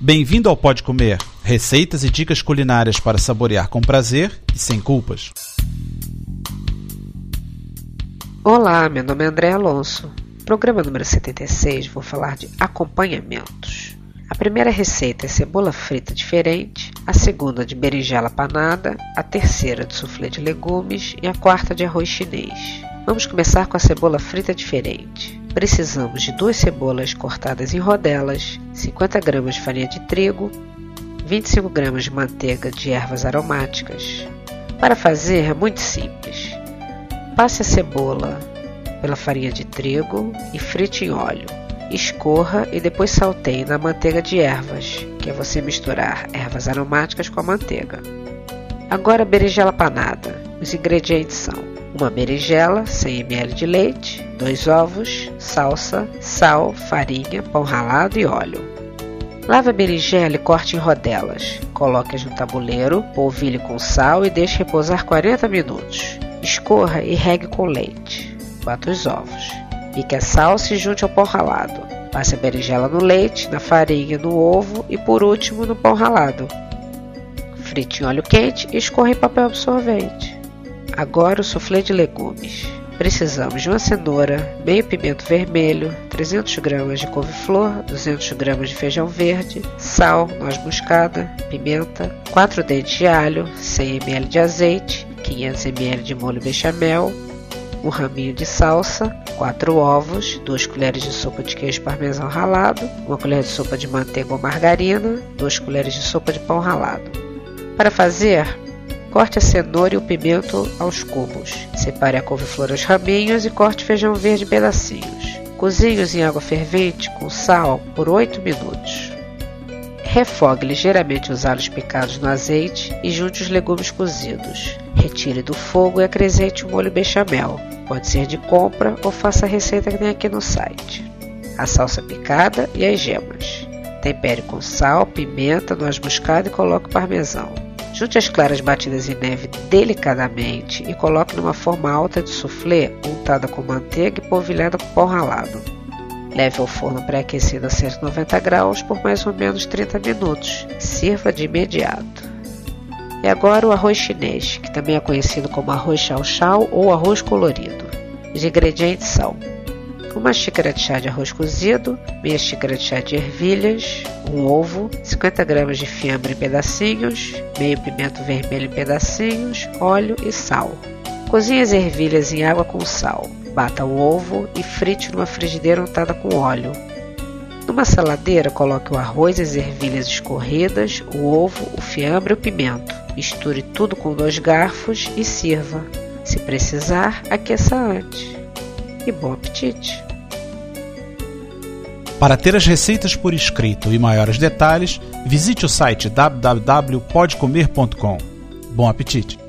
Bem-vindo ao Pode Comer, receitas e dicas culinárias para saborear com prazer e sem culpas. Olá, meu nome é André Alonso. Programa número 76, vou falar de acompanhamentos. A primeira receita é cebola frita diferente, a segunda de berinjela panada, a terceira de soufflé de legumes e a quarta de arroz chinês. Vamos começar com a cebola frita diferente. Precisamos de duas cebolas cortadas em rodelas, 50 gramas de farinha de trigo, 25 gramas de manteiga de ervas aromáticas. Para fazer é muito simples. Passe a cebola pela farinha de trigo e frite em óleo. Escorra e depois salteie na manteiga de ervas, que é você misturar ervas aromáticas com a manteiga. Agora a berinjela panada. Os ingredientes são uma berinjela, 100 ml de leite, dois ovos, salsa, sal, farinha, pão ralado e óleo. Lave a berinjela e corte em rodelas. Coloque-as no tabuleiro, polvilhe com sal e deixe repousar 40 minutos. Escorra e regue com leite. Bata os ovos. Pique a salsa e junte ao pão ralado. Passe a berinjela no leite, na farinha, no ovo e por último no pão ralado. Frite em óleo quente e escorra em papel absorvente. Agora o soufflé de legumes. Precisamos de uma cenoura, meio pimento vermelho, 300 gramas de couve-flor, 200 gramas de feijão verde, sal, noz moscada, pimenta, 4 dentes de alho, 100 ml de azeite, 500 ml de molho bechamel, um raminho de salsa, 4 ovos, 2 colheres de sopa de queijo parmesão ralado, 1 colher de sopa de manteiga ou margarina, 2 colheres de sopa de pão ralado. Para fazer, Corte a cenoura e o pimento aos cubos. Separe a couve-flor aos raminhos e corte feijão verde em pedacinhos. Cozinhe-os em água fervente com sal por 8 minutos. Refogue ligeiramente os alhos picados no azeite e junte os legumes cozidos. Retire do fogo e acrescente o molho bechamel. Pode ser de compra ou faça a receita que tem aqui no site. A salsa picada e as gemas. Tempere com sal, pimenta, noz moscada e coloque parmesão. Junte as claras batidas em neve delicadamente e coloque numa forma alta de soufflé untada com manteiga e polvilhada com pão ralado. Leve ao forno pré-aquecido a 190 graus por mais ou menos 30 minutos. Sirva de imediato. E agora o arroz chinês, que também é conhecido como arroz chau chau ou arroz colorido. Os ingredientes são uma xícara de chá de arroz cozido, meia xícara de chá de ervilhas, um ovo, 50 gramas de fiambre em pedacinhos, meio pimento vermelho em pedacinhos, óleo e sal. Cozinhe as ervilhas em água com sal. Bata o ovo e frite numa frigideira untada com óleo. Numa saladeira, coloque o arroz e as ervilhas escorridas, o ovo, o fiambre e o pimento. Misture tudo com dois garfos e sirva. Se precisar, aqueça antes. E bom apetite! Para ter as receitas por escrito e maiores detalhes, visite o site www.podcomer.com. Bom apetite!